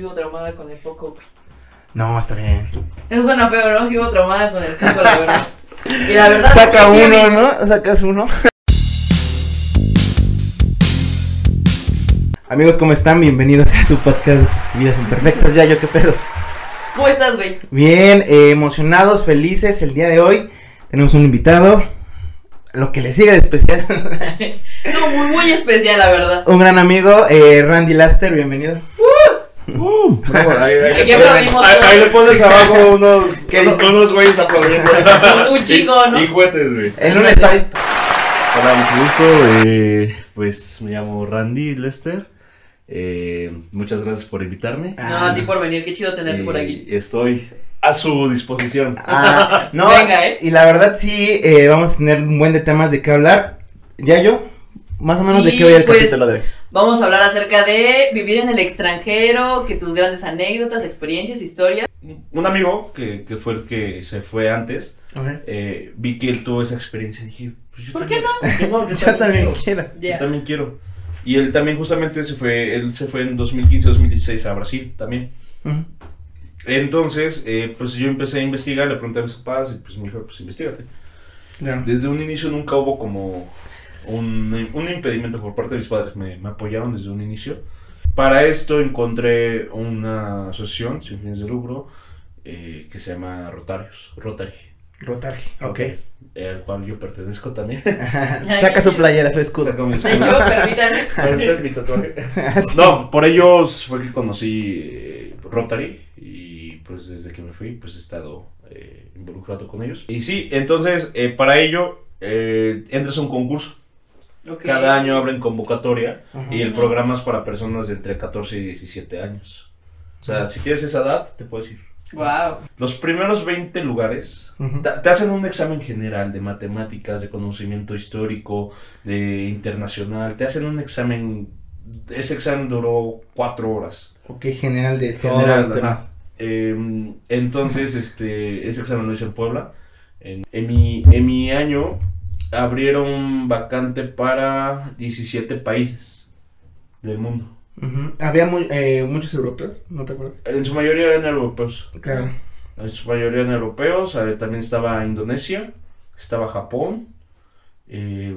Vivo traumada con el foco, güey. No, está bien. Eso suena feo, ¿no? Vivo traumada con el foco, la verdad. Y la verdad Saca es que uno. ¿no? Sacas uno. Amigos, ¿cómo están? Bienvenidos a su podcast Vidas Imperfectas. Ya, yo qué pedo. ¿Cómo estás, güey? Bien, eh, emocionados, felices el día de hoy. Tenemos un invitado. Lo que le sigue de especial. No, muy, muy especial, la verdad. un gran amigo, eh, Randy Laster, bienvenido. Uh, bravo, ahí, le pones abajo unos, ¿Qué unos, unos güeyes aplaudiendo. Un chico, ¿no? Y, cohetes, güey. En un estadio. Hola, mucho gusto. eh, pues me llamo Randy Lester. Eh, muchas gracias por invitarme. No, a ti por venir, qué chido tenerte por aquí. Y Estoy a su disposición. Ah, no, Venga, ¿eh? y la verdad sí, eh, vamos a tener un buen de temas de qué hablar. ¿Ya yo? Más o menos de qué voy el pues, capítulo de hoy. Vamos a hablar acerca de vivir en el extranjero, que tus grandes anécdotas, experiencias, historias. Un amigo que, que fue el que se fue antes, eh, vi que él tuvo esa experiencia. y Dije, pues yo ¿Por qué también- ¿por qué no? Yo, Yo también quiero. Yo también quiero. Y él también justamente se fue, él se fue en 2015-2016 a Brasil también. Entonces, eh, pues yo empecé a investigar, le pregunté a mis papás y pues me dijo, pues investigate. Desde un inicio nunca hubo como un, un impedimento por parte de mis padres, me, me apoyaron desde un inicio. Para esto encontré una asociación sin fines de lucro eh, que se llama Rotarios, Rotary. Rotary. Ok. eh, al cual yo pertenezco también. Saca su playera, su escudo. Saco mi De hecho, permítanme. Sí. No, por ellos fue que conocí eh, Rotary y pues desde que me fui pues he estado eh, involucrado con ellos. Y sí, entonces eh, para ello eh, entras a un concurso. Cada año abren convocatoria Ajá. y el programa es para personas de entre 14 y 17 años. O sea, si tienes esa edad, te puedes ir. Wow. Los primeros 20 lugares te, te hacen un examen general de matemáticas, de conocimiento histórico, de internacional. Te hacen un examen. Ese examen duró cuatro horas. Ok, general de todos los temas. Eh, entonces, este, ese examen lo hice en Puebla. En, en mi, en mi año abrieron vacante para 17 países del mundo. Había mu- eh, muchos europeos, ¿no te acuerdas? En su mayoría eran europeos. Claro. En su mayoría eran europeos. eh, También estaba Indonesia, estaba Japón. eh,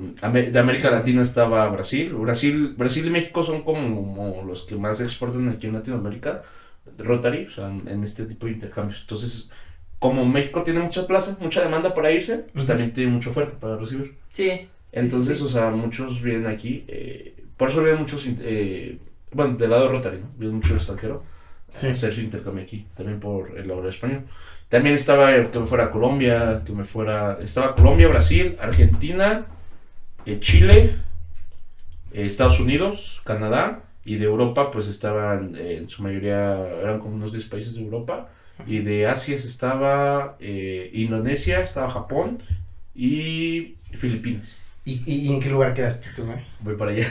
de América Latina estaba Brasil. Brasil. Brasil y México son como los que más exportan aquí en Latinoamérica. Rotary, o sea, en este tipo de intercambios. Entonces, como México tiene mucha plaza, mucha demanda para irse, pues también tiene mucha oferta para recibir. Sí. Entonces, sí. o sea, muchos vienen aquí. eh, por eso vienen muchos. eh, bueno, del lado de Rotary, ¿no? Viene mucho extranjero Sí. a hacer su intercambio aquí, también por el lado español. También estaba eh, que me fuera a Colombia, que me fuera. Estaba Colombia, Brasil, Argentina, eh, Chile, eh, Estados Unidos, Canadá. Y de Europa, pues estaban eh, en su mayoría, eran como unos 10 países de Europa. Y de Asia estaba eh, Indonesia, estaba Japón y Filipinas. ¿Y, y, y en qué lugar quedaste tú, güey? Voy para allá.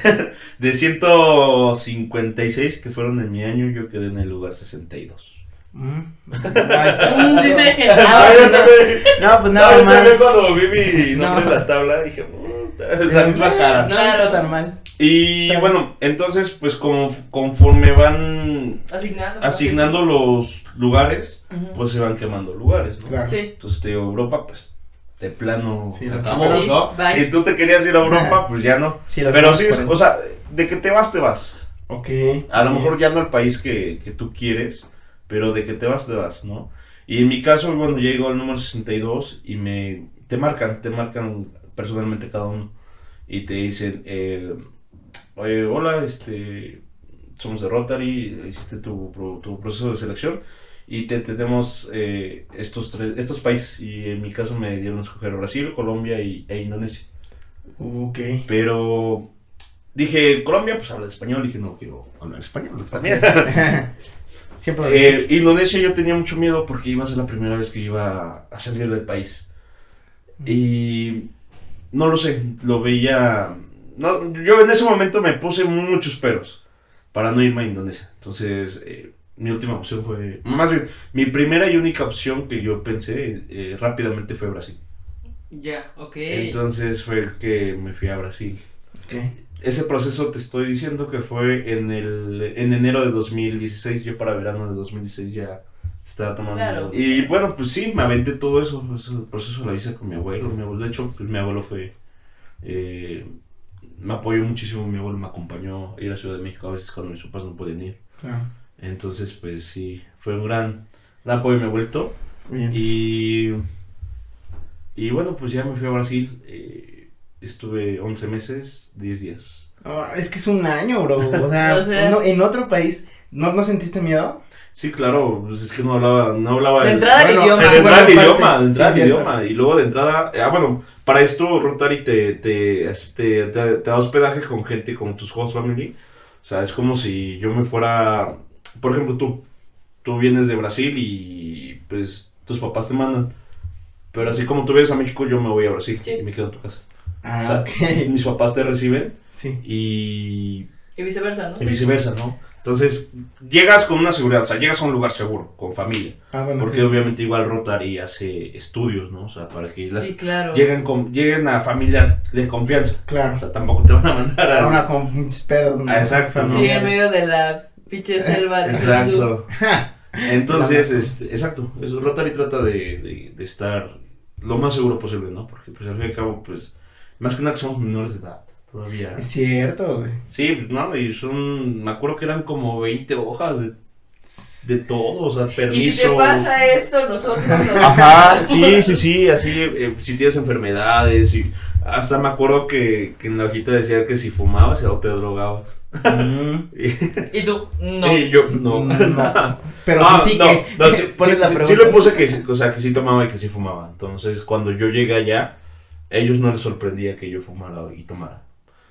De 156 que fueron en mi año, yo quedé en el lugar 62. Mm. Ahí está. Mm, dice. Ah, ah, yo no. No, pues No, nada mal. también cuando vi mi nombre No. en la tabla dije, "Puta, es la misma cara. No está tan mal. Y bueno, entonces, pues como, conforme van Asignando. asignando los lugares, pues se van quemando lugares. ¿no? Claro. Sí. Entonces, te digo, Europa, pues de plano Sí, se los acabó, primeros- ¿no? bye. Si tú te querías ir a Europa, pues ya no. Sí, Pero sí, es- 40. o sea, de que te vas, te vas. Ok. A lo mejor ya no al país que, que tú quieres, pero de que te vas, te vas, ¿no? Y en mi caso, bueno, llego al número 62 y me te marcan, te marcan personalmente cada uno y te dicen, eh, oye, hola, este, somos de Rotary, hiciste tu, tu proceso de selección y te tenemos eh, estos tres, estos países y en mi caso me dieron a escoger Brasil, Colombia y, e Indonesia. Ok. Pero dije, Colombia, pues habla español. Dije, no quiero hablar español también. Siempre Eh. Indonesia yo tenía mucho miedo porque iba a ser la primera vez que iba a salir del país. Y no lo sé, lo veía... No, yo en ese momento me puse muchos peros para no irme a Indonesia. Entonces, eh, mi última opción fue... Más bien, mi primera y única opción que yo pensé eh, rápidamente fue Brasil. Ya, ok. Entonces fue que me fui a Brasil. Ok. ese proceso te estoy diciendo que fue en el en enero de 2016. Yo para verano de 2016 ya estaba tomando. Claro. Y bueno, pues sí, me aventé todo eso. Ese proceso lo hice con mi abuelo. Mi abuelo de hecho, pues mi abuelo fue. eh, me apoyó muchísimo. Mi abuelo me acompañó a ir a Ciudad de México a veces cuando mis papás no podían ir. Claro. Entonces, pues sí, fue un gran, gran apoyo mi abuelito. Bien. Y, y bueno, pues ya me fui a Brasil. eh, estuve 11 meses, 10 días. No, es que es un año, bro. O sea, O sea- no- en otro país, ¿no, ¿no sentiste miedo? Sí, claro, pues es que no hablaba, no hablaba De entrada el bueno, idioma. de bueno, entrada el idioma, de entrada sí, el idioma. Y luego de entrada, ah, bueno, para esto Rotary te, te, te, te, te da hospedaje con gente, con tus host family. O sea, es como si yo me fuera, por ejemplo, tú, tú vienes de Brasil y pues tus papás te mandan. Pero así como tú vienes a México, yo me voy a Brasil Sí. y me quedo en tu casa. Ah, O sea, ok. Mis papás te reciben Sí. y Y viceversa, ¿no? y viceversa, ¿no? Entonces, llegas con una seguridad, o sea, llegas a un lugar seguro, con familia. Ah, bueno, Porque sí. obviamente igual Rotary hace estudios, ¿no? O sea, para que las, Sí, claro. lleguen, con, lleguen a familias de confianza. Claro. O sea, tampoco te van a mandar a... Ahora con muchos pedos. ¿no? Exacto, ¿no? Sí, en medio de la pinche selva. Exacto. Entonces, este, exacto. Eso, Rotary trata de, de, de estar lo más seguro posible, ¿no? Porque pues al fin y al cabo, pues, más que nada que somos menores de edad. Todavía. Es cierto, güey. Sí, pues, no, y son, me acuerdo que eran como 20 hojas de, de todo, o sea, permiso. Y si te pasa esto, nosotros nos Ajá, sí, sí, sí, así, eh, si tienes enfermedades y hasta me acuerdo que, que en la hojita decía que si fumabas o te drogabas. Mm, Y, Y tú, no. y yo, no. No. Pero Ah, sí, sí no, que. no, sí, pones sí, la sí, pregunta. sí le puse que, sí, o sea, que sí tomaba y que sí fumaba. Entonces, cuando yo llegué allá, ellos no les sorprendía que yo fumara y tomara.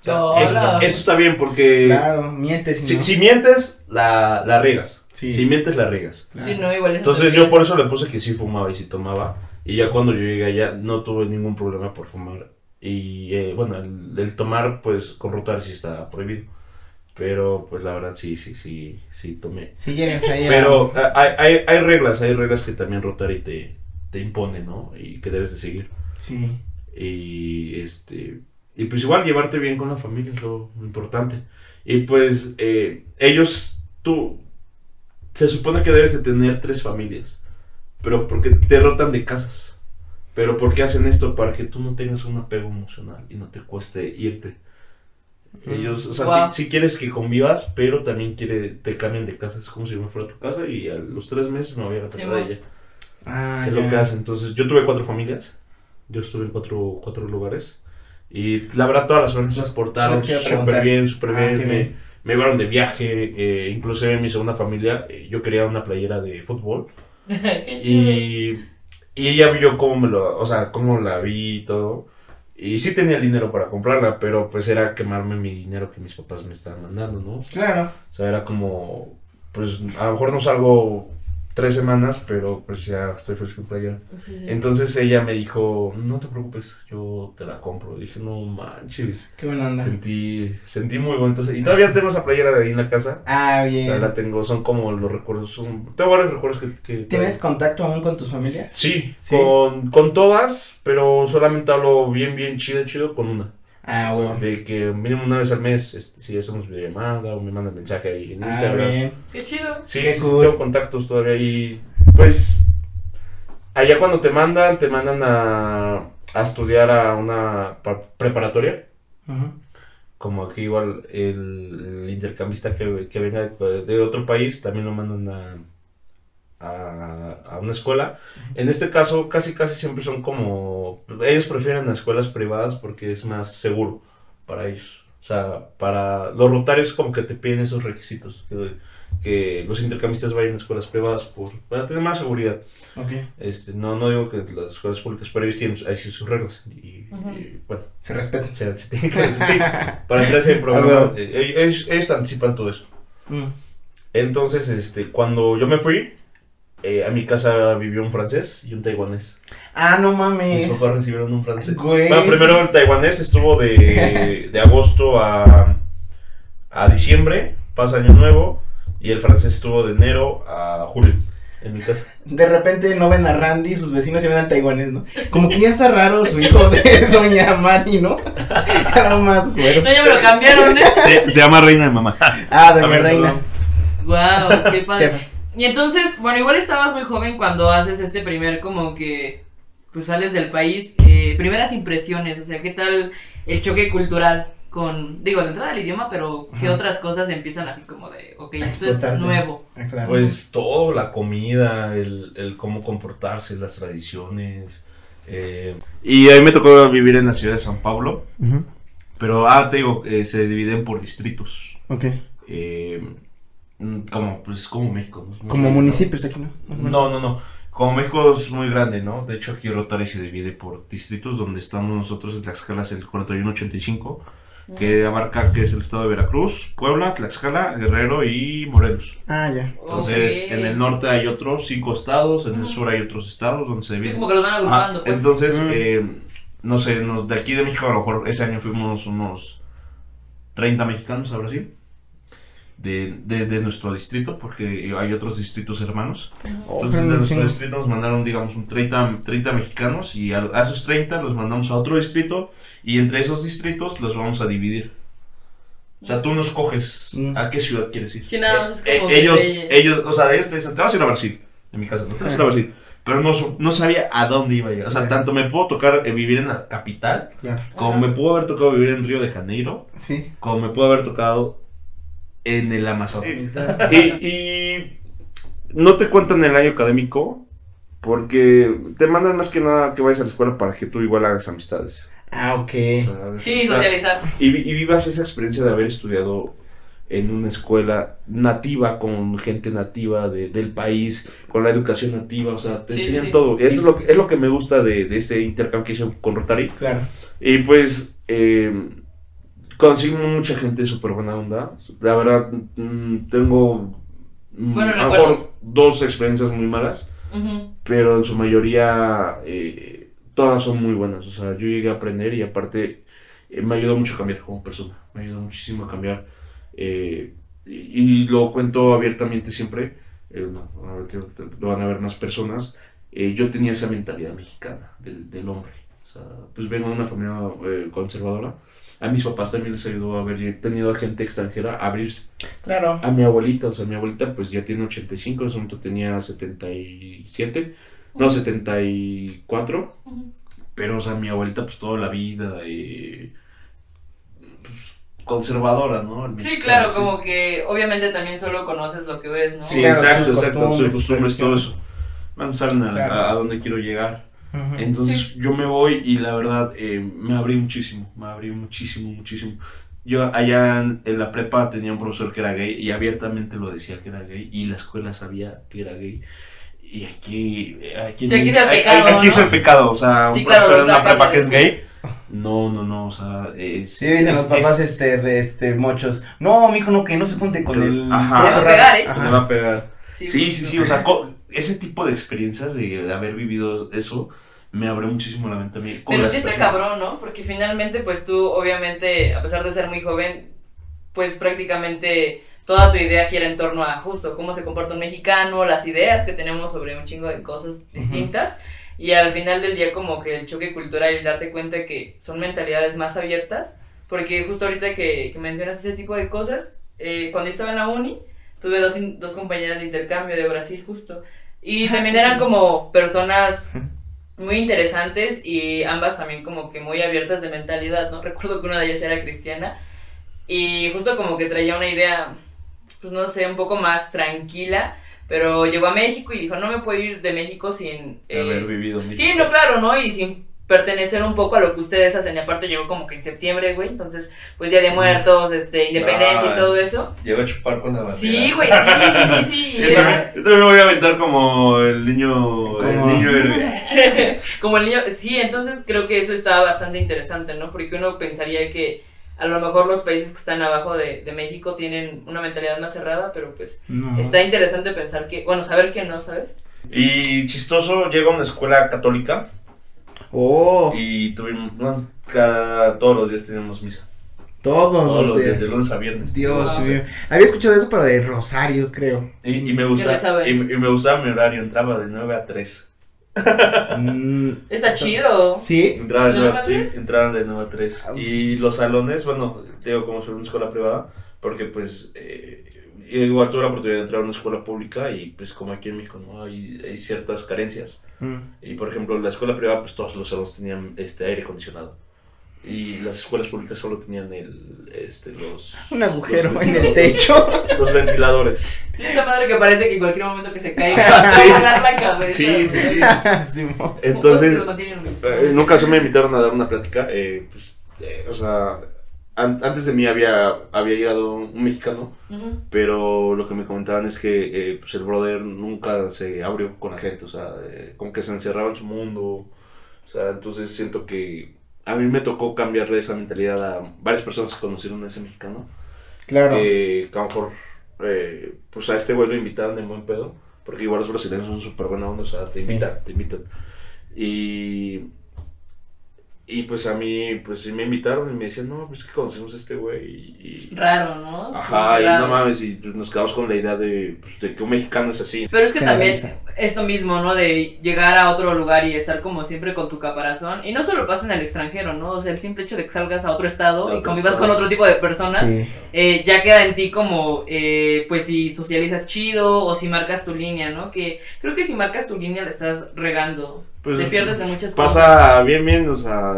O sea, Hola. eso, eso está bien porque Claro, mientes. y si, no. si mientes, la, la riegas. Sí. Si mientes, la riegas. Claro. Sí, no, igual es Entonces yo por eso le puse que sí fumaba y sí tomaba. Y ya cuando yo llegué allá no tuve ningún problema por fumar. Y eh, bueno, el, el tomar pues con Rotary sí está prohibido. Pero pues la verdad sí, sí, sí, sí tomé. Si llegas Pero hay, hay, hay reglas, hay reglas que también Rotary te, te impone, ¿no? Y que debes de seguir. Sí. Y este y pues igual llevarte bien con la familia es lo importante. Y pues eh, ellos, tú, se supone que debes de tener tres familias, pero porque te rotan de casas. Pero ¿por qué hacen esto? Para que tú no tengas un apego emocional y no te cueste irte. Ellos, o sea, Wow. si, quieres que convivas, pero también quiere, te cambian de casa. Es como si me fuera a tu casa y a los tres meses me voy a la casa Sí, de ella. Ah, Es ya. lo que hacen. Entonces, yo tuve cuatro familias. Yo estuve en cuatro, cuatro lugares. Y la verdad, todas las familias se portaron súper preguntar. bien, súper Ah, bien. Me, llevaron de viaje. Eh, inclusive en mi segunda familia, eh, yo quería una playera de fútbol. Qué. Y, y ella vio cómo me lo, o sea, cómo la vi y todo. Y sí tenía el dinero para comprarla, pero pues era quemarme mi dinero que mis papás me estaban mandando, ¿no? Claro. O sea, era como, pues a lo mejor no salgo tres semanas, pero pues ya estoy feliz con playera. Sí, sí. Entonces ella me dijo, no te preocupes, yo te la compro. Dije, no manches. Qué buena onda. Sentí, sentí muy bonito. Y todavía tengo esa playera de ahí en la casa. Ah, O bien. sea, la tengo, son como los recuerdos. Son, tengo varios recuerdos que... que ¿Tienes contacto aún con tus familias? Sí, Sí. Con, con todas, pero solamente hablo bien, bien chido, chido con una. Ah, bueno. De que mínimo una vez al mes, este, si hacemos videollamada o me mandan mensaje ahí en Ah, Instagram. bien. Qué chido. Sí, Qué sí, cool. tengo contactos todavía y pues allá cuando te mandan, te mandan a, a estudiar a una pa- preparatoria, como aquí igual el, el intercambista que, que venga de, de otro país también lo mandan a, a, a una escuela. En este caso casi casi siempre son como, ellos prefieren las escuelas privadas porque es más seguro para ellos. O sea, para los rotarios como que te piden esos requisitos, que, que los intercambistas vayan a escuelas privadas por, para tener más seguridad. Ok. Este, no, no digo que las escuelas públicas, pero ellos tienen ahí sí sus reglas. Y, Ujú. y, bueno, Se respeta. se, se tiene que sí, para entrar ese programa, eh, ellos, ellos anticipan todo eso. Mm. Entonces, este, cuando yo me fui, eh, a mi casa vivió un francés y un taiwanés. Ah, no Mis mames. papás recibieron un francés. Güey. Bueno, primero el taiwanés estuvo de, de agosto a, a diciembre, pasa año nuevo, y el francés estuvo de enero a julio. en mi casa. De repente no ven a Randy, sus vecinos se ven al taiwanés, ¿no? Como que ya está raro su hijo de Doña Mari, ¿no? Era más güero. No, ya me lo cambiaron, ¿eh? Se, se llama Reina de Mamá. Ah, Doña Reina. Wow, qué padre. Y entonces, bueno, igual estabas muy joven cuando haces este primer como que pues sales del país, eh, primeras impresiones, o sea, ¿qué tal el choque cultural con, digo, de entrada del idioma, pero qué Ajá. otras cosas empiezan así como de, ok, esto es nuevo? Ah, claro. Pues todo, la comida, el, el cómo comportarse, las tradiciones. eh, y a mí me tocó vivir en la ciudad de San Pablo, pero, ah, te digo, eh, se dividen por distritos. Ok. eh, como, pues, como México. ¿no? Como grande, ¿no? municipios aquí, ¿no? No, no, no. Como México es muy grande, ¿no? De hecho, aquí Rotary se divide por distritos, donde estamos nosotros en Tlaxcala es el 4185, que abarca que es el estado de Veracruz, Puebla, Tlaxcala, Guerrero y Morelos. Ah, ya. Entonces, en el norte hay otros cinco estados, en el sur hay otros estados donde se Sí, divide. como que los van Ah, agrupando, pues. entonces, Mm. eh, no sé, nos- de aquí de México a lo mejor ese año fuimos unos 30 mexicanos a Brasil. De, de, de nuestro distrito, porque hay otros distritos hermanos. Entonces, de nuestro distrito nos mandaron, digamos, un 30, 30 mexicanos y a, a esos 30 los mandamos a otro distrito y entre esos distritos los vamos a dividir. O sea, tú nos coges Mm. a qué ciudad quieres ir. Sí, nada más es Eh, como eh, ellos, te- ellos, o sea, ellos te dicen, te vas a ir a Brasil, en mi caso, ¿no? te vas a ir a Brasil. Pero no, no sabía a dónde iba yo. O sea, tanto me pudo tocar eh, vivir en la capital, Claro. como Ajá. me pudo haber tocado vivir en Río de Janeiro, Sí. como me pudo haber tocado en el Amazonas. Y, y no te cuentan el año académico porque te mandan más que nada que vayas a la escuela para que tú igual hagas amistades. Ah, ok. O sea, hagas Sí, socializar. y, vi- y vivas esa experiencia de haber estudiado en una escuela nativa con gente nativa de- del país, con la educación nativa, o sea, te Sí, enseñan sí. todo. Eso es lo, que, es lo que me gusta de, de este intercambio que hice con Rotary. Claro. Y pues eh, conocí mucha gente súper buena onda. La verdad, mm, tengo a lo mejor dos experiencias muy malas, pero en su mayoría eh, todas son muy buenas. O sea, yo llegué a aprender y aparte eh, me ayudó mucho a cambiar como persona. Me ayudó muchísimo a cambiar. eh, y, y lo cuento abiertamente siempre. no, lo van a ver más personas. yo tenía esa mentalidad mexicana del, del hombre. O sea, pues vengo de una familia eh, conservadora. A mis papás también les ayudó a haber tenido a gente extranjera a abrirse. Claro. A mi abuelita, o sea, mi abuelita pues ya tiene 85, en ese momento tenía 77, no, 74. Ujú. Pero, o sea, mi abuelita pues toda la vida, eh, pues, conservadora, ¿no? Sí, claro, como que obviamente también solo conoces lo que ves, ¿no? Sí, Claro, exacto, exacto, sus costumbres, costumbres, todo eso. Van saben a, Claro. a- a dónde quiero llegar. Entonces yo me voy y la verdad eh, me abrí muchísimo, me abrí muchísimo, muchísimo. Yo allá en, en la prepa tenía un profesor que era gay y abiertamente lo decía que era gay y la escuela sabía que era gay. Y aquí, eh, aquí, Sí, aquí es el aquí- pecado, aquí es ¿no? el pecado, o sea, Sí, un claro, profesor en una sacan prepa que es la gay. No, no, no, o sea, es... Sí, dicen es- los papás, es- este, de, este, mochos. No, mijo, no, que no se junte con el. Ajá. Le va a raro". pegar, ¿eh? Ajá. me va a pegar. Sí, Sí, sí, sí, o sea, ese tipo de experiencias de, de haber vivido eso me abrió muchísimo la mente a mí. Pero sí está cabrón, ¿no? Porque finalmente, pues tú, obviamente, a pesar de ser muy joven, pues prácticamente toda tu idea gira en torno a justo cómo se comporta un mexicano, las ideas que tenemos sobre un chingo de cosas distintas. Y al final del día, como que el choque cultural y el darte cuenta que son mentalidades más abiertas. Porque justo ahorita que, que mencionas ese tipo de cosas, eh, cuando yo estaba en la uni, tuve dos, dos compañeras de intercambio de Brasil, justo. Y Ah, también eran como personas muy interesantes y ambas también como que muy abiertas de mentalidad, ¿no? Recuerdo que una de ellas era cristiana y justo como que traía una idea, pues no sé, un poco más tranquila, pero llegó a México y dijo, no me puedo ir de México sin... eh, haber vivido Sí, México. no, claro, ¿no? Y sin pertenecer un poco a lo que ustedes hacen. Y aparte llegó como que en septiembre, güey. Entonces, pues Día de Muertos, este, Independencia y Ay. todo eso. Llegó a chupar con la bandera. Sí, güey, sí, sí, sí, sí. Yo, también, yo también me voy a aventar como el niño, el Como- niño héroe. Como el niño, sí, entonces creo que eso está bastante interesante, ¿no? Porque uno pensaría que a lo mejor los países que están abajo de, de México tienen una mentalidad más cerrada, pero pues No. está interesante pensar que, bueno, saber que no, ¿sabes? Y chistoso, llega a una escuela católica Oh. y tuvimos, bueno, cada, todos los días teníamos misa. Todos, Todos los días. días, de lunes a viernes. Dios Wow. mío. Había escuchado eso, pero de Rosario, creo. Y, y me gustaba, y, y me gustaba mi horario, entraba de 9 a 3. Mm, Está chido. sí. Entraba de ¿De 9 nueve a sí, tres? entraban de 9 a 3. Ah. Y los salones, bueno, te digo, como soy una escuela privada, porque pues, eh, igual tuve la oportunidad de entrar a una escuela pública y pues como aquí en México, ¿no? Hay, hay ciertas carencias. Mm. Y por ejemplo, en la escuela privada, pues todos los salones tenían este aire acondicionado. Y las escuelas públicas solo tenían el, este, los, Un agujero los, en el techo. los ventiladores. Sí, esa madre que parece que en cualquier momento que se caiga Ah, Sí. va a volar la cabeza. Sí, sí, sí. Simón. Entonces, en una ocasión me invitaron a dar una plática, eh, pues, eh, o sea, an- antes de mí había, había llegado un mexicano, Ujú. pero lo que me comentaban es que eh, pues el brother nunca se abrió con la gente, o sea, eh, como que se encerraba en su mundo, o sea, entonces siento que a mí me tocó cambiarle esa mentalidad a varias personas que conocieron a ese mexicano, Claro. que que a lo mejor, eh, pues a este güey lo invitaron de buen pedo, porque igual los brasileños son súper buena onda, o sea, te Sí. invitan, te invitan. Y, y pues a mí, pues me invitaron y me decían, no, pues que conocimos a este güey y... y- Raro, ¿no? Ajá, Sí, y raro. no mames, y pues nos quedamos con la idea de, pues, de que un mexicano es así. Pero es que también esto mismo, ¿no? De llegar a otro lugar y estar como siempre con tu caparazón. Y no solo pasa en el extranjero, ¿no? O sea, el simple hecho de que salgas a otro estado y convivas estado. con otro tipo de personas, Sí. eh, ya queda en ti como, eh, pues si socializas chido o si marcas tu línea, ¿no? Que creo que si marcas tu línea la estás regando. Pues, Te pierdes de muchas Pasa bien, bien, o sea,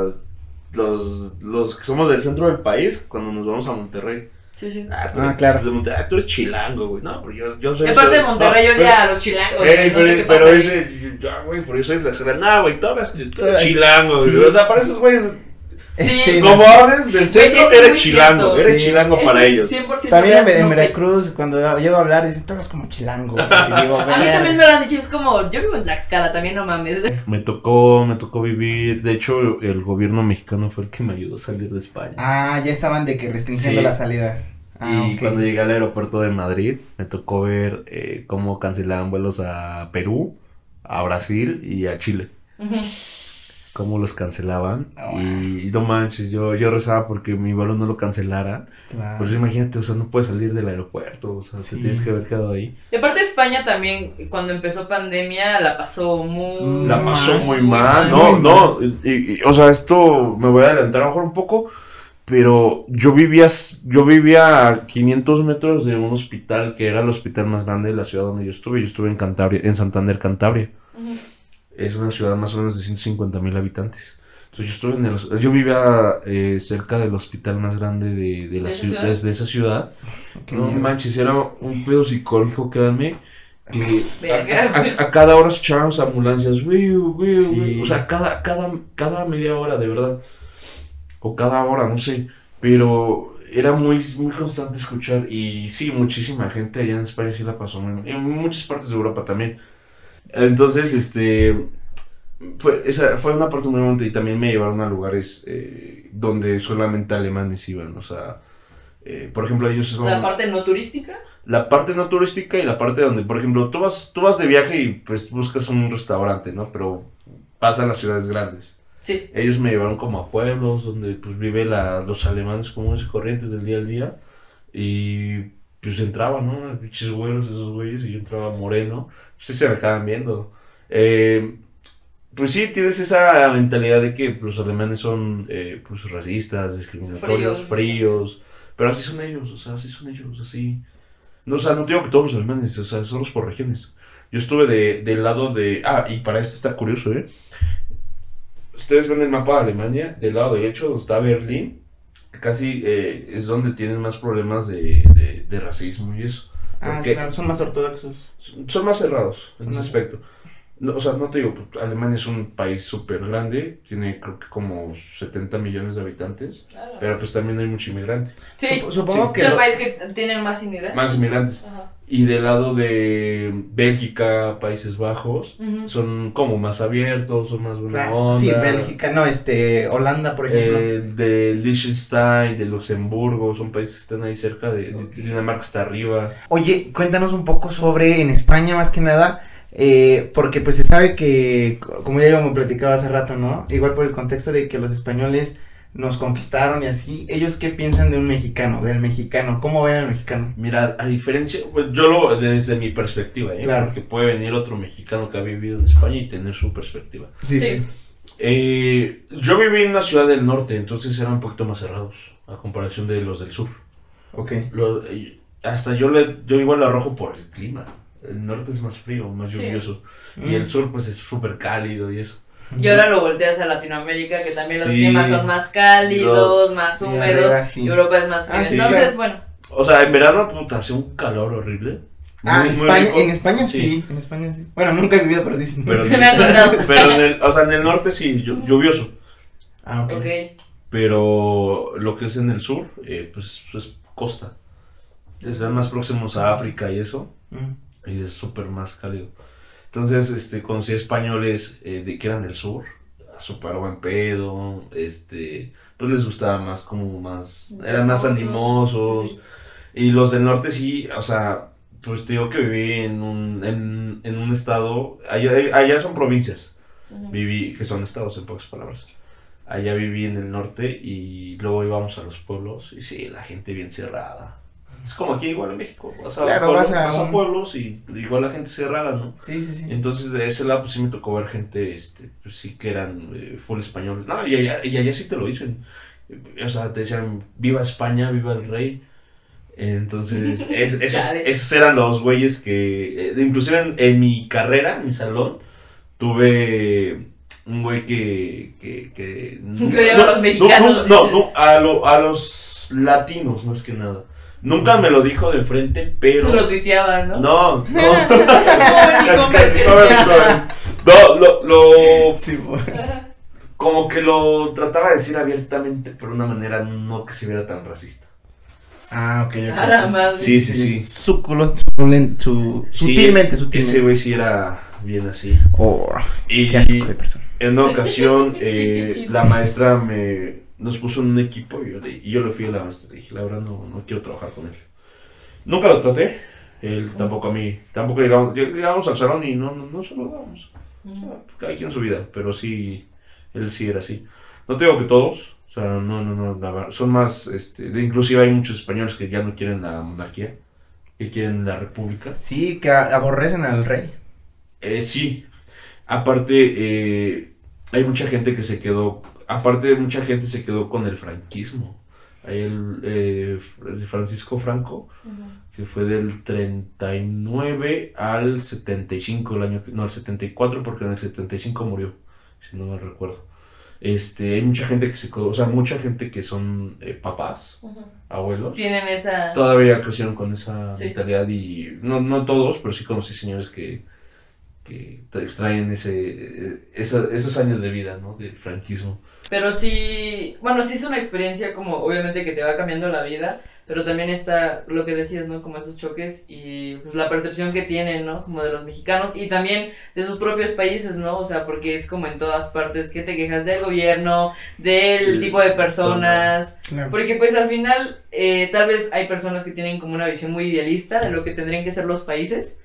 los, los que somos del centro del país, cuando nos vamos a Monterrey. Sí, sí. Ah, tú, Ah, claro. de Monterrey, ah, tú eres chilango, güey. No, pero yo, yo soy... Y aparte de Monterrey, no, yo ya a los chilangos, Eh, güey, no pero, sé qué pero pasa ahí. ese, ya, güey, por eso es la escuela. No, güey, tú eres eres- chilango, güey. sí. O sea, para esos güeyes, Sí, como hables del centro, eres chilango. cierto. Eres Sí. chilango Eso para ellos. 100% También en, Veracruz, cuando llego a hablar, dicen, tú eres como chilango. güey". Y digo, A mí también me lo han dicho, es como, yo vivo en Tlaxcala, también no mames. Me tocó, me tocó vivir. De hecho, el gobierno mexicano fue el que me ayudó a salir de España. Ah, ya estaban de que restringiendo Sí. las salidas. Ah, y cuando llegué al aeropuerto de Madrid, me tocó ver eh, cómo cancelaban vuelos a Perú, a Brasil y a Chile. Ujú. Cómo los cancelaban. Ah. Y, y no manches, yo, yo rezaba porque mi vuelo no lo cancelara. Claro. Pues imagínate, o sea, no puedes salir del aeropuerto, o sea, Sí. te tienes que haber quedado ahí. Y aparte España también, cuando empezó pandemia, la pasó muy... La pasó Muy muy mal, mal, muy no, mal. no, y, y, o sea, esto me voy a adelantar a lo mejor un poco, pero yo vivía, yo vivía a 500 metros de un hospital que era el hospital más grande de la ciudad donde yo estuve, yo estuve en Cantabria, en Santander, Cantabria, Ujú. Es una ciudad más o menos de 150 mil habitantes. Entonces yo estuve en el, yo vivía eh, cerca del hospital más grande de, de la ¿De esa ciudad, ciudad? de esa ciudad. Qué No miedo. manches, era un pedo psicológico, créanme. Que a, a- a cada hora escuchábamos ambulancias, wiu, wiu, Sí. wiu. o sea, cada, cada, cada media hora, de verdad. O cada hora, no sé. Pero era muy, muy constante escuchar. Y sí, muchísima gente allá en España sí la pasó muy mal. En muchas partes de Europa también. Entonces, este. Fue, esa fue una parte muy bonita y también me llevaron a lugares eh, donde solamente alemanes iban. O sea, eh, por ejemplo, ellos son La parte no turística. la parte no turística y la parte donde, por ejemplo, tú vas, tú vas de viaje y pues buscas un restaurante, ¿no? Pero pasa en las ciudades grandes. Sí. Ellos me llevaron como a pueblos donde pues vive la, los alemanes comunes y corrientes del día al día y pues entraba, ¿no? Pinches güeros esos güeyes y yo entraba moreno, pues sí se me acaban viendo. Eh, pues sí, tienes esa mentalidad de que los alemanes son eh, pues racistas, discriminatorios, Fríos. fríos, pero así son ellos, o sea, así son ellos, así. No, o sea, no digo que todos los alemanes, o sea, son los por regiones. Yo estuve de, del lado de... Ah, y para esto está curioso, ¿eh? Ustedes ven el mapa de Alemania, del lado derecho donde está Berlín, casi eh, es donde tienen más problemas de, de, de racismo y eso. Ah, claro, son más ortodoxos. son son más cerrados en ese aspecto. No, o sea, no te digo, pues, Alemania es un país súper grande, tiene creo que como 70 millones de habitantes, pero pues también hay mucho inmigrante. Sí. Sup- supongo Es que el lo- país que tienen más inmigrantes. Más inmigrantes. Ajá. Y del lado de Bélgica, Países Bajos, Ujú. son como más abiertos, son más buena Claro. onda. Sí, Bélgica, no, este, Holanda, por ejemplo. Eh, de Liechtenstein, de Luxemburgo, son países que están ahí cerca, de, de- Dinamarca está arriba. Oye, cuéntanos un poco sobre en España más que nada, eh, porque pues se sabe que, co- como ya habíamos platicado hace rato, ¿no? Igual por el contexto de que los españoles nos conquistaron y así, ¿ellos qué piensan de un mexicano, del mexicano? ¿Cómo ven al mexicano? Mira, a diferencia, pues, yo lo desde mi perspectiva, ¿eh? Claro. Porque puede venir otro mexicano que ha vivido en España y tener su perspectiva. Sí, Sí. sí. Eh, yo viví en una ciudad del norte, entonces eran un poquito más cerrados a comparación de los del sur. Ok. Lo- eh, hasta yo le, yo igual lo arrojo por el clima. El norte es más frío, más Sí. lluvioso. Y Mm. el sur pues es súper cálido y eso. Y ahora lo volteas a Latinoamérica, que también los climas son más cálidos, más húmedos. sí. Europa es más frío. Ah, Entonces, claro. bueno, O sea, en verano, puta, hace un calor horrible. Ah, Muy, España, en España sí. en España sí. Bueno, nunca he vivido, pero dicen. Pero, me contado. pero en el, o sea, en el norte sí, llu- lluvioso. Ah, ok. ok. Pero lo que es en el sur, eh, pues es costa. Están más próximos a África y eso. Mm. Y es súper más cálido. Entonces, este, conocí españoles eh, de, que eran del sur. Súper buen pedo. Este, pues les gustaba más como más... Eran más animosos. Sí, sí. Y los del norte sí, o sea, pues te digo que viví en un, en, en un estado... Allá, allá son provincias. Viví, que son estados en pocas palabras. Allá viví en el norte y luego íbamos a los pueblos y sí, la gente bien cerrada. Es como aquí igual en México. Vas a, Claro, pueblos, vas a vas a un- pueblos y igual la gente cerrada, ¿no? Sí, sí, sí. Entonces de ese lado pues sí me tocó ver gente, este, pues sí que eran eh, full español. No, y allá, y allá sí te lo dicen. O sea, te decían, viva España, viva el rey. Entonces, es- esos, esos eran los güeyes que, eh, inclusive en, en mi carrera, en mi salón, tuve un güey que... que, que odiaba a los mexicanos, No, no, no, a, lo- a los latinos más que nada. Nunca me lo dijo de frente, pero... Lo tuiteaban, ¿no? No, no. No, lo, lo, Sí, bueno. como que lo trataba de decir abiertamente, pero de una manera no que se viera tan racista. Ah, ok, ok. Caramba. Sí, sí, sí. Suculo- suculen- su- Sí, sutilmente, Ese sutilmente. güey sí era bien así. Oh, Y qué asco de persona. en una ocasión, eh, la maestra me nos puso en un equipo y yo le, y yo le fui a la maestra. Le dije, la verdad, no, no quiero trabajar con él. Nunca lo traté. Él tampoco a mí. Tampoco llegamos, llegamos al salón y no, no, no saludábamos. O sea, cada quien su vida, pero sí, él sí era así. No te digo que todos, o sea, no, no, no, la son más, este, de- inclusive hay muchos españoles que ya no quieren la monarquía, que quieren la república. Sí, que aborrecen al rey. Eh, sí, aparte, eh, hay mucha gente que se quedó, aparte mucha gente se quedó con el franquismo. Hay el eh, Francisco Franco, Ujú. que fue del 39 al 75, el año no, el 74, porque en el 75 murió, si no me recuerdo. Este, hay mucha gente que se quedó, o sea, mucha gente que son eh, papás, abuelos, Tienen esa. todavía crecieron con esa Sí. mentalidad y no, no todos, pero sí conocí señores que, que te extraen ese, eh, esa- esos años de vida, ¿no? Del franquismo. Pero sí, bueno, sí es una experiencia como obviamente que te va cambiando la vida, pero también está lo que decías, ¿no? Como esos choques y pues, la percepción que tienen, ¿no? Como de los mexicanos y también de sus propios países, ¿no? O sea, porque es como en todas partes que te quejas del gobierno, del El tipo de personas, Claro. porque pues al final eh, tal vez hay personas que tienen como una visión muy idealista de lo que tendrían que ser los países,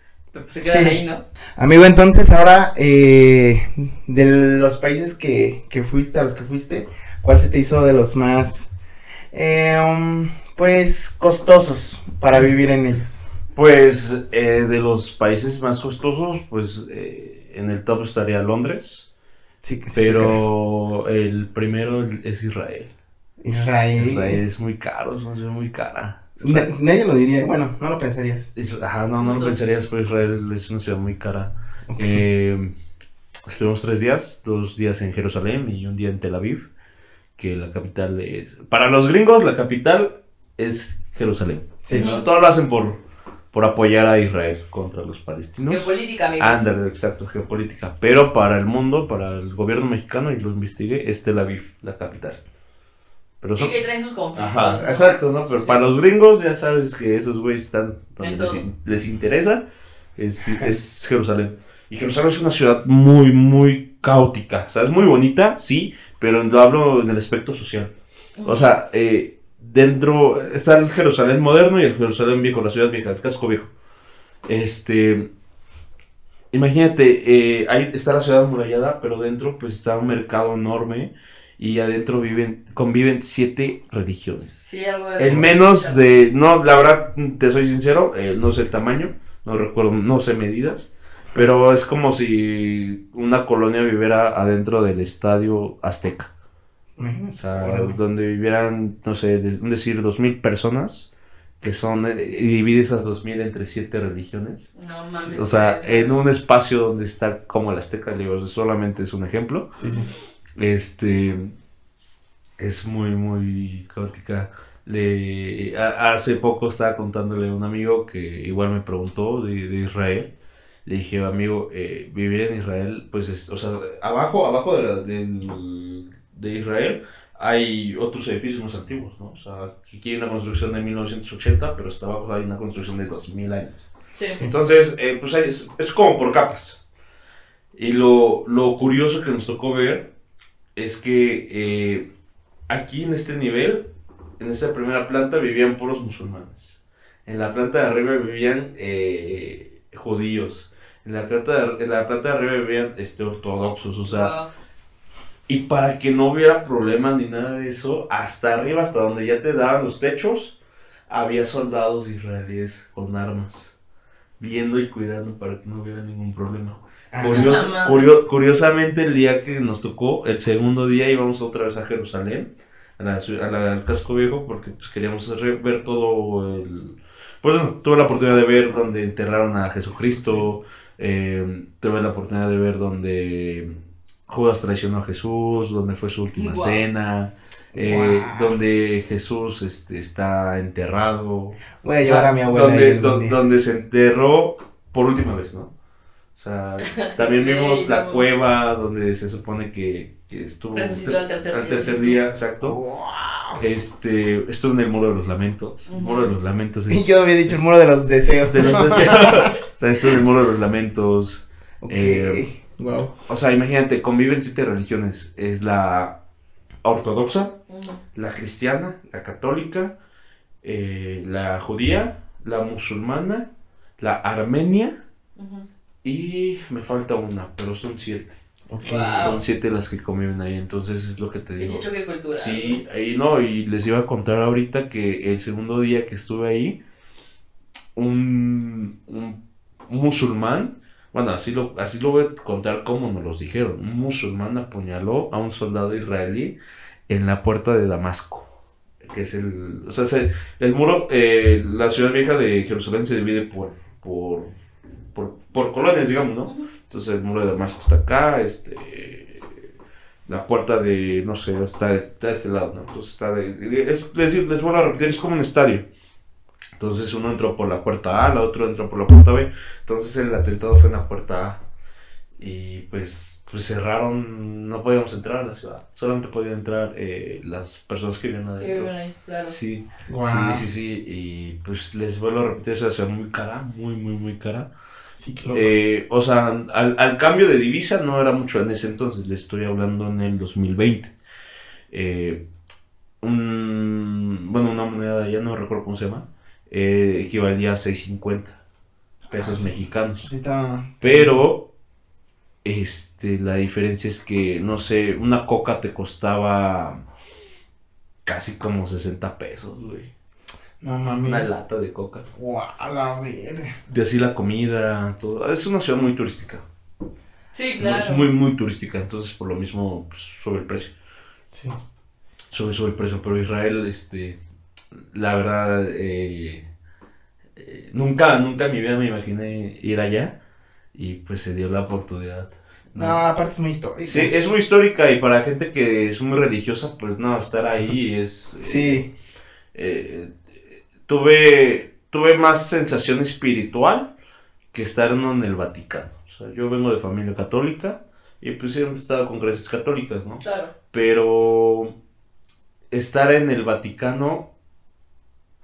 se quedan Sí. ahí, ¿no? Amigo, entonces ahora, eh, de los países que, que fuiste, a los que fuiste, ¿cuál se te hizo de los más, eh, um, pues, costosos para vivir en ellos? Pues eh, de los países más costosos, pues eh, en el top estaría Londres, Sí, que sí te pero el primero es Israel. Israel. Israel es muy caro, es una ciudad muy cara. Na- nadie lo diría, bueno, no lo pensarías. ajá, no, no lo pensarías, pero Israel es una ciudad muy cara. Eh, estuvimos tres días, dos días en Jerusalén y un día en Tel Aviv, que la capital es... Para los gringos, la capital es Jerusalén. Sí. Ujú. Todo lo hacen por, por apoyar a Israel contra los palestinos. Geopolítica, amigos. Ándale, exacto, geopolítica. Pero para el mundo, para el gobierno mexicano, y lo investigué, es Tel Aviv, la capital. Pero Sí, son... que traen sus conflictos. Ajá, ¿no? exacto, ¿no? Pero Sí, para sí. los gringos, ya sabes que esos güeyes están donde les, les interesa, es, es Jerusalén. Y Jerusalén es una ciudad muy, muy caótica. O sea, es muy bonita, sí, pero lo hablo en el aspecto social. O sea, eh, dentro está el Jerusalén moderno y el Jerusalén viejo, la ciudad vieja, el casco viejo. Este, imagínate, eh, ahí está la ciudad amurallada, pero dentro pues está un mercado enorme y adentro viven, conviven siete religiones. Sí, algo de... En menos de, no, la verdad, te soy sincero, eh, no sé el tamaño, no recuerdo, no sé medidas, pero es como si una colonia viviera adentro del estadio Azteca. O sea, Órale. donde vivieran, no sé, de- un decir, dos mil personas, que son, eh, y divide esas dos mil entre siete religiones. No mames. O sea, en un espacio donde está como el Azteca, digo, solamente es un ejemplo. Sí, sí. Este es muy, muy caótica. Le, a- hace poco estaba contándole a un amigo que igual me preguntó de, de Israel. Le dije, amigo, eh, vivir en Israel, pues es, o sea, abajo, abajo de, la- del- de Israel hay otros edificios más antiguos, ¿no? O sea, aquí hay una construcción de 1980, pero hasta abajo hay una construcción de 2000 años. Sí. Entonces, eh, pues ahí es, es como por capas. Y lo, lo curioso que nos tocó ver es que eh, aquí en este nivel, en esta primera planta, vivían puros musulmanes. En la planta de arriba vivían eh, judíos. En la, planta de, en la planta de arriba vivían este, ortodoxos. O sea, Wow. Y para que no hubiera problemas ni nada de eso, hasta arriba, hasta donde ya te daban los techos, había soldados israelíes con armas, viendo y cuidando para que no hubiera ningún problema. Curios- curiosamente, el día que nos tocó, el segundo día, íbamos otra vez a Jerusalén, a la, ciu- a la- al casco viejo, porque pues, queríamos re- ver todo el... Pues bueno, tuve la oportunidad de ver donde enterraron a Jesucristo, eh, tuve la oportunidad de ver donde Judas traicionó a Jesús, donde fue su última cena, eh, donde Jesús este, está enterrado. Voy a llevar a mi abuela. Donde, se enterró por última vez, ¿no? O sea, también vimos la no. cueva donde se supone que, que estuvo Resucitó al tercer al día, tercer ¿sí? día, exacto. Wow. Este, estuvo en el muro de los lamentos. El muro de los lamentos es, yo había dicho es- el muro de los deseos. de los deseos. Está esto del muro de los lamentos. Ok. Eh, wow. O sea, imagínate, conviven siete religiones. Es la ortodoxa, la cristiana, la católica, eh, la judía, la musulmana, la armenia y me falta una, pero son siete. Wow. Son siete las que conviven ahí, entonces es lo que te digo. Choque cultural. Sí, ahí no, y les iba a contar ahorita que el segundo día que estuve ahí, un, un, un musulmán, bueno, así lo, así lo voy a contar como nos los dijeron, un musulmán apuñaló a un soldado israelí en la puerta de Damasco, que es el, o sea, se- el muro, eh, la ciudad vieja de Jerusalén se divide por, por, por, por colonias, digamos, ¿no? Entonces el muro de Damasco está acá, este, la puerta de, no sé, está, está de este lado, ¿no? Entonces está de, es, les, les vuelvo a repetir, es como un estadio. Entonces uno entró por la puerta A, la otro entró por la puerta B. Entonces el atentado fue en la puerta A. Y pues, pues cerraron, no podíamos entrar a la ciudad. Solamente podían entrar eh, las personas que vivían Sí, adentro. viven ahí, claro. Sí, Wow. sí, sí, sí. Y pues les vuelvo a repetir, es una ciudad muy cara, muy, muy, muy cara. Sí, claro. Eh, o sea, al, al cambio de divisa no era mucho en ese entonces, le estoy hablando en el 2020. Eh, un- bueno, una moneda allá, no recuerdo cómo se llama, eh, equivalía a 6.50 pesos Ah, sí. mexicanos. Sí, está. Pero, este, la diferencia es que, no sé, una coca te costaba casi como 60 pesos, güey. No mami. Una lata de coca. Wow, la verga. De así la comida, todo. Es una ciudad muy turística. Sí, claro. Es muy, muy turística, entonces por lo mismo pues, sube el precio. Sí. Sube, sube el precio, pero Israel, este, la verdad, eh, eh, nunca, nunca en mi vida me imaginé ir allá y pues se dio la oportunidad. ¿no? No, aparte es muy histórico. Sí, es muy histórica y para gente que es muy religiosa, pues no, estar ahí es... Sí. eh, tuve, tuve más sensación espiritual que estar en el Vaticano. O sea, yo vengo de familia católica y pues siempre he estado con creencias católicas, ¿no? Claro. Pero estar en el Vaticano,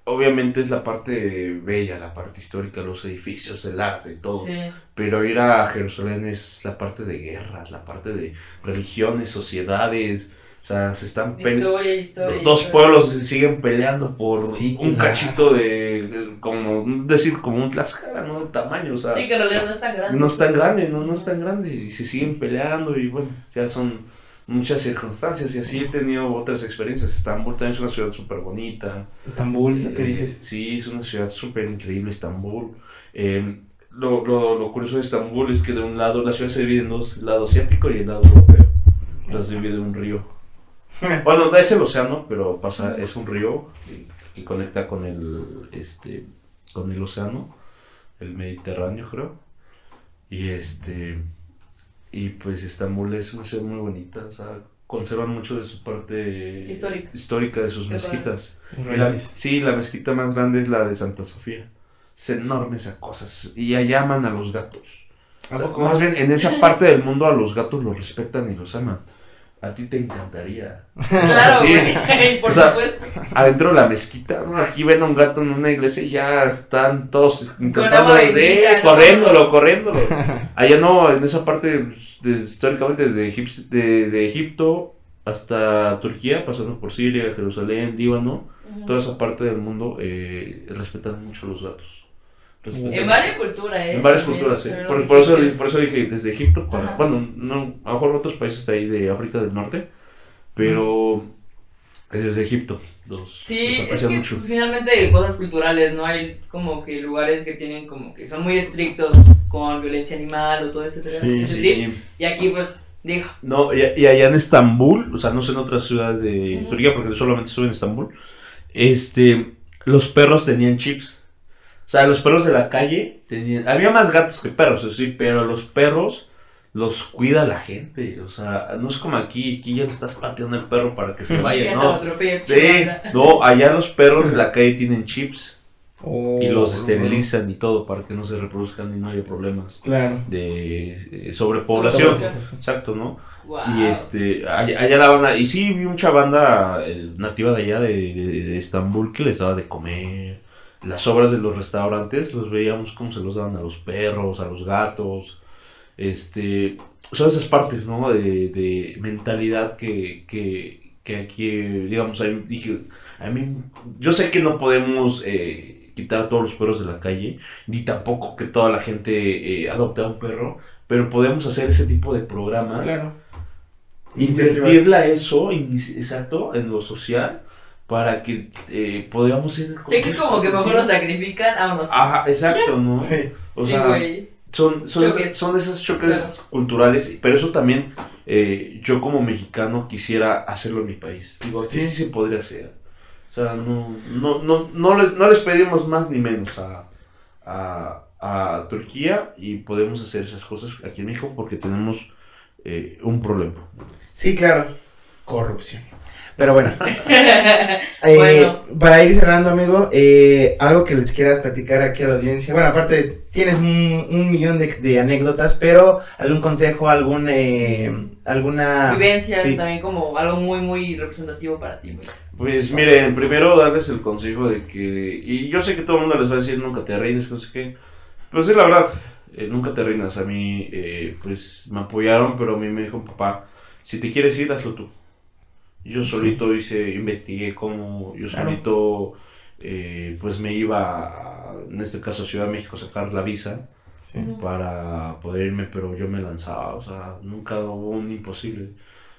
obviamente es la parte bella, la parte histórica, los edificios, el arte, todo. Sí. Pero ir a Jerusalén es la parte de guerras, la parte de religiones, sociedades. O sea, se están peleando. Dos historia. pueblos se siguen peleando por Sí, un claro. cachito de, como, decir, como un Tlaxcala, ¿no? De tamaño, o sea, Sí, que en realidad no es tan grande. no es tan grande, no, no es tan grande, y se siguen peleando y bueno, ya son, muchas circunstancias y así he tenido otras experiencias. Estambul también es una ciudad súper bonita. Estambul, ¿qué Eh, dices? Sí, es una ciudad súper increíble, Estambul. Eh, lo, lo, lo curioso de Estambul es que de un lado la ciudad se divide en dos, el lado asiático y el lado europeo. Las divide un río. Bueno, no es el océano, pero pasa, es un río que, que conecta con el, este, con el océano, el Mediterráneo, creo. Y este, y pues Estambul es una ciudad muy bonita, o sea, conservan mucho de su parte Histórica. histórica de sus mezquitas. La- sí, la mezquita más grande es la de Santa Sofía. Es enorme esa cosa. Y allá aman a los gatos. Más bien, en esa parte del mundo a los gatos los respetan y los aman. A ti te encantaría. Claro, Sí. güey. Por O sea, supuesto. Adentro de la mezquita, ¿no? aquí ven a un gato en una iglesia y ya están todos intentando de corriéndolo, corriéndolo. Allá no, en esa parte, pues, históricamente desde, Egip- desde Egipto hasta Turquía, pasando por Siria, Jerusalén, Líbano, toda esa parte del mundo eh, respetan mucho los gatos. En varias culturas, ¿eh? En varias También, culturas, sí. Por, por eso, por eso dije desde Egipto para. Bueno, no, a lo mejor otros países de ahí de África del Norte, pero desde Egipto los, Sí, los es que mucho. finalmente cosas culturales, ¿no? Hay como que lugares que tienen como que son muy estrictos con violencia animal o todo ese, Sí, ese trip. Sí. Y aquí pues, digo, No, y, y allá en Estambul, o sea, no sé en otras ciudades de Ujú. Turquía, porque solamente estuve en Estambul, este, los perros tenían chips. O sea, los perros de la calle tenían... Había más gatos que perros, eso sí, pero los perros los cuida la gente. O sea, no es como aquí, aquí ya le estás pateando el perro para que se ya vaya, ¿no? Sí, no, allá los perros de la calle tienen chips Oh, y los esterilizan y todo para que no se reproduzcan y no haya problemas Claro. de eh, sobrepoblación. Exacto, ¿no? Y este, allá, allá la banda, y sí, vi mucha banda eh, nativa de allá, de, de- de Estambul, que les daba de comer. Las obras de los restaurantes, los veíamos como se los daban a los perros, a los gatos. Este, son esas partes, ¿no? De, de mentalidad que, que, que aquí, digamos, ahí dije, a mí, yo sé que no podemos eh, quitar a todos los perros de la calle, ni tampoco que toda la gente eh, adopte a un perro, pero podemos hacer ese tipo de programas Claro. invertirla eso, in- exacto, en lo social, para que eh, podamos ser... Sí, que es como que mejor lo los sacrifican, vámonos. Ajá, exacto, ¿no? Sí. O sí, sea, güey. son, son, esas, son esos choques culturales, pero eso también eh, yo como mexicano quisiera hacerlo en mi país. Digo, aquí Sí. sí se podría hacer. O sea, no, no, no, no, les, no les pedimos más ni menos a, a, a Turquía y podemos hacer esas cosas aquí en México porque tenemos eh, un problema. Sí, claro. Corrupción. Pero bueno. Eh, Bueno. Para ir cerrando, amigo, eh, algo que les quieras platicar aquí a la audiencia. Bueno, aparte, tienes un, un millón de, de anécdotas, pero algún consejo, algún, eh, alguna... Vivencia sí. también como algo muy, muy representativo para ti, güey. Pues miren, primero darles el consejo de que, y yo sé que todo el mundo les va a decir nunca te reines, no sé qué, pero sí la verdad, eh, nunca te reinas. A mí, eh, pues me apoyaron, pero a mí me dijo papá, si te quieres ir, hazlo tú. Yo solito hice, investigué cómo, yo Claro. solito, eh, pues me iba, a, en este caso a Ciudad de México, a sacar la visa Sí. Para poder irme, pero yo me lanzaba, o sea, nunca hubo un imposible.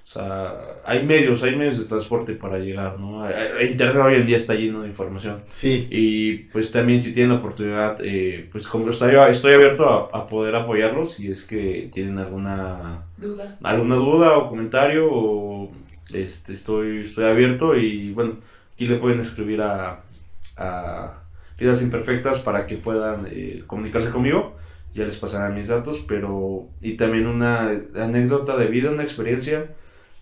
O sea, hay medios, hay medios de transporte para llegar, ¿no? Internet hoy en día está lleno de información. Sí. Y pues también si tienen la oportunidad, eh, pues como estoy, estoy abierto a, a poder apoyarlos si es que tienen alguna, Duda. alguna duda o comentario o este, estoy, estoy abierto y bueno, aquí le pueden escribir a, a Vidas Imperfectas para que puedan eh, comunicarse conmigo, ya les pasarán mis datos, pero y también una anécdota de vida, una experiencia,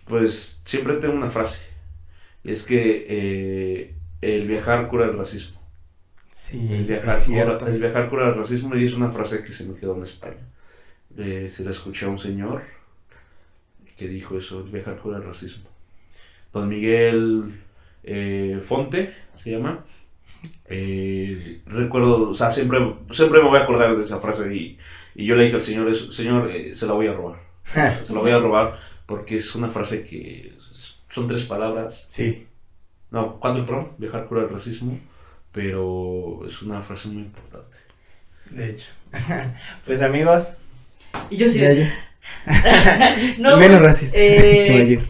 pues siempre tengo una frase, y es que eh, el viajar cura el racismo. Sí, El viajar, es cierto. cura, el viajar cura el racismo y es una frase que se me quedó en España. Eh, se la escuché a un señor que dijo eso, el viajar cura el racismo. Don Miguel eh, Fonte se llama. Eh, recuerdo, o sea, siempre, siempre me voy a acordar de esa frase y, y yo le dije al señor, eso, señor, eh, se la voy a robar. Se la voy a robar porque es una frase que son tres palabras. sí. No, cuando perdón, viajar cura el racismo, pero es una frase muy importante. De hecho. pues amigos. Y yo sí, ya- ya- No, Menos pues, racista eh, que ayer.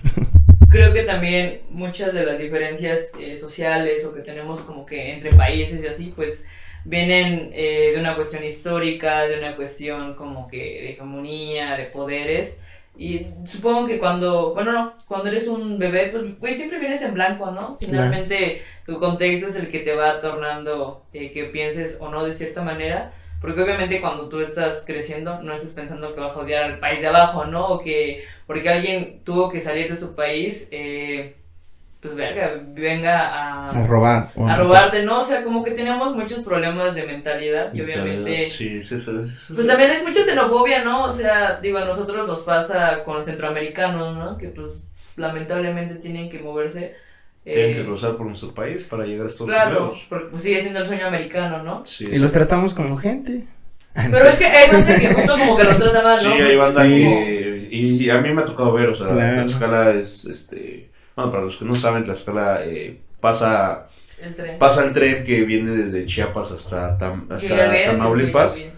Creo que también muchas de las diferencias eh, sociales o que tenemos como que entre países y así, pues vienen eh, de una cuestión histórica, de una cuestión como que de hegemonía, de poderes. Y supongo que cuando, bueno, no, cuando eres un bebé, pues, güey, siempre vienes en blanco, ¿no? Finalmente, tu contexto es el que te va tornando eh, que pienses o no de cierta manera. Porque obviamente cuando tú estás creciendo, no estás pensando que vas a odiar al país de abajo, ¿no? O que porque alguien tuvo que salir de su país, eh, pues verga, venga a, A robar. a no. robarte, ¿no? O sea, como que tenemos muchos problemas de mentalidad y obviamente... Sí, sí, sí, sí, sí. Pues también es mucha xenofobia, ¿no? O sea, digo, a nosotros nos pasa con los centroamericanos, ¿no? Que pues lamentablemente tienen que moverse. Tienen eh, que cruzar por nuestro país para llegar a Estados Claro, Unidos. porque pues, sigue siendo el sueño americano, ¿no? Sí, Y sí. los tratamos como gente. Pero es que hay gente que justo como que los trata mal, Sí, ¿no? hay banda Sí. que. Y, y a mí me ha tocado ver, o sea, Claro. la escala es. este Bueno, para los que no saben, la escala eh, pasa, El tren. pasa el tren que viene desde Chiapas hasta, Tam- hasta ves, Tamaulipas. bien.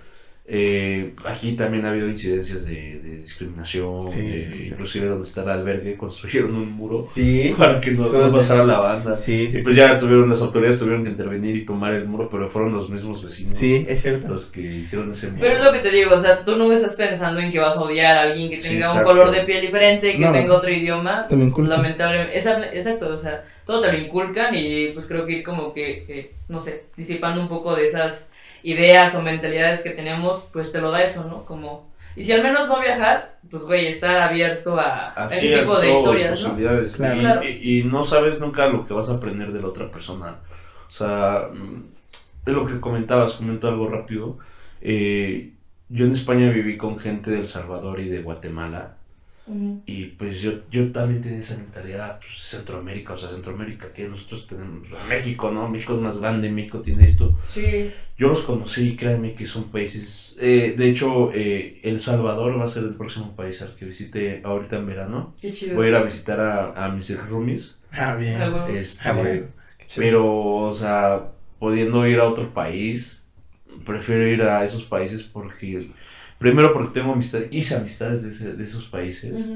Eh, aquí también ha habido incidencias de, de discriminación, Sí, de- sí. inclusive donde está el albergue construyeron un muro Sí. para que no, pasara la banda. Sí, sí. y pues ya tuvieron, las autoridades tuvieron que intervenir y tomar el muro, pero fueron los mismos vecinos Sí, es cierto. los que hicieron ese muro. Pero es lo que te digo, o sea, tú no estás pensando en que vas a odiar a alguien que Sí, tenga un color de piel diferente, que No, tenga otro idioma. Te lo inculcan. Lamentablemente, exacto, o sea, todo te lo inculcan y pues creo que ir como que, eh, no sé, disipando un poco de esas ideas o mentalidades que tenemos, pues te lo da eso, ¿no? Como, y si al menos no viajar, pues güey, estar abierto a, ese tipo de historias, ¿no? Claro. Y, Claro. y- y no sabes nunca lo que vas a aprender de la otra persona. O sea, mm, es lo que comentabas, comento algo rápido. Eh, yo en España viví con gente de El Salvador y de Guatemala. Y pues yo, yo también tenía esa mentalidad, pues Centroamérica, o sea, Centroamérica, que nosotros tenemos, México, ¿no? México es más grande, México tiene esto. Sí, Yo los conocí y créanme que son países, eh, de hecho, eh, El Salvador va a ser el próximo país al que visite ahorita en verano. qué chido. Voy a ir a visitar a, a mis roomies. Ah, bien. Este, Ah, bueno. Pero, o sea, pudiendo ir a otro país, prefiero ir a esos países porque, primero porque tengo amistad, hice amistades de, ese- de esos países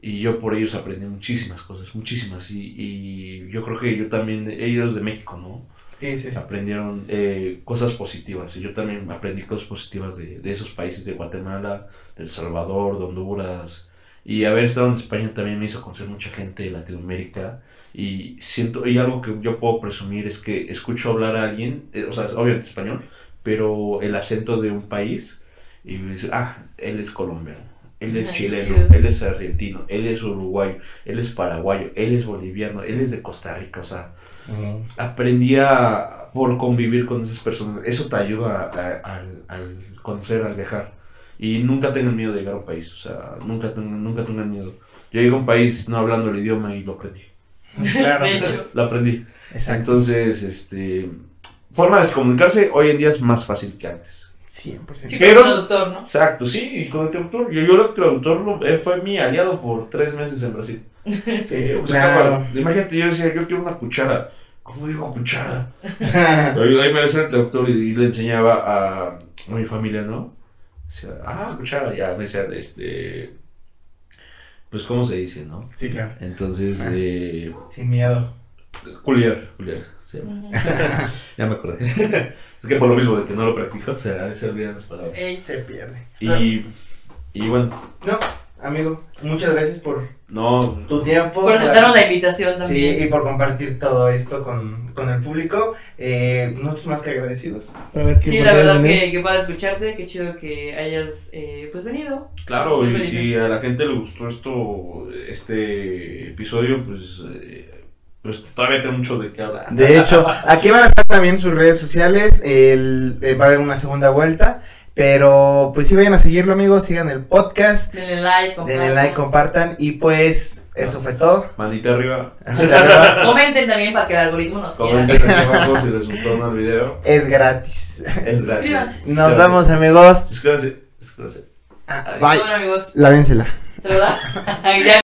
y yo por ellos aprendí muchísimas cosas, muchísimas. Y, y yo creo que yo también, ellos de México, ¿no? Sí, sí, sí. Aprendieron eh, cosas positivas y yo también aprendí cosas positivas de, de esos países, de Guatemala, de El Salvador, de Honduras. Y haber estado en España también me hizo conocer mucha gente de Latinoamérica. Y siento, y algo que yo puedo presumir es que escucho hablar a alguien, eh, o sea, obviamente español, pero el acento de un país, y me dice, ah, él es colombiano, él es chileno, él es argentino, él es uruguayo, él es paraguayo, él es boliviano, él es de Costa Rica, o sea, Mm. aprendí a, por convivir con esas personas. Eso te ayuda a- a- al, al conocer, al viajar. Y nunca tengan miedo de llegar a un país. O sea, nunca, tengan- nunca tengan miedo. Yo llegué a un país no hablando el idioma y lo aprendí. Claro. De hecho, Lo aprendí. Exacto. Entonces, este... Forma de comunicarse hoy en día es más fácil que antes. 100%. sí, Pero- traductor, ¿no? Exacto, sí, y con el traductor. Yo, yo el traductor lo- él fue mi aliado por tres meses en Brasil. Sí, o sea, claro. Imagínate, yo decía, yo quiero una cuchara. ¿Cómo digo cuchara? Ahí ahí me decía el traductor y, y le enseñaba a, a mi familia, ¿no? Decía, ah, cuchara, ya me decía, este. Pues, ¿cómo se dice, no? Sí, claro. Entonces, Ah. eh, Sin miedo. Culiar, culiar, sí. Ujú. ya me acordé. es que por lo mismo de que no lo practico, se, se olvidan las palabras. Ey, Se pierde. Y, y bueno, No, amigo, muchas gracias por no, tu tiempo. Por aceptaron la invitación Sí, también. y por compartir todo esto con, con el público. Eh, nosotros más que agradecidos. Sí, la verdad que, que para escucharte, qué chido que hayas eh, pues venido. Claro, y felices. si a la gente le gustó esto, este episodio, pues, eh, pues todavía tengo mucho de qué hablar. De hecho, aquí van a estar también sus redes sociales. el- eh, va a haber una segunda vuelta. Pero pues sí, vayan a seguirlo, amigos. Sigan el podcast. Denle like, Denle compartan. like, compartan. Y pues, eso fue todo. Manita arriba, Comenten también para que el algoritmo nos quiera. comenten aquí abajo si les gustó el video. Es gratis. Es gratis. Nos vemos, amigos. Suscríbanse. Suscríbanse. Bye. Bueno amigos, Lávensela. ¿se lo da? ya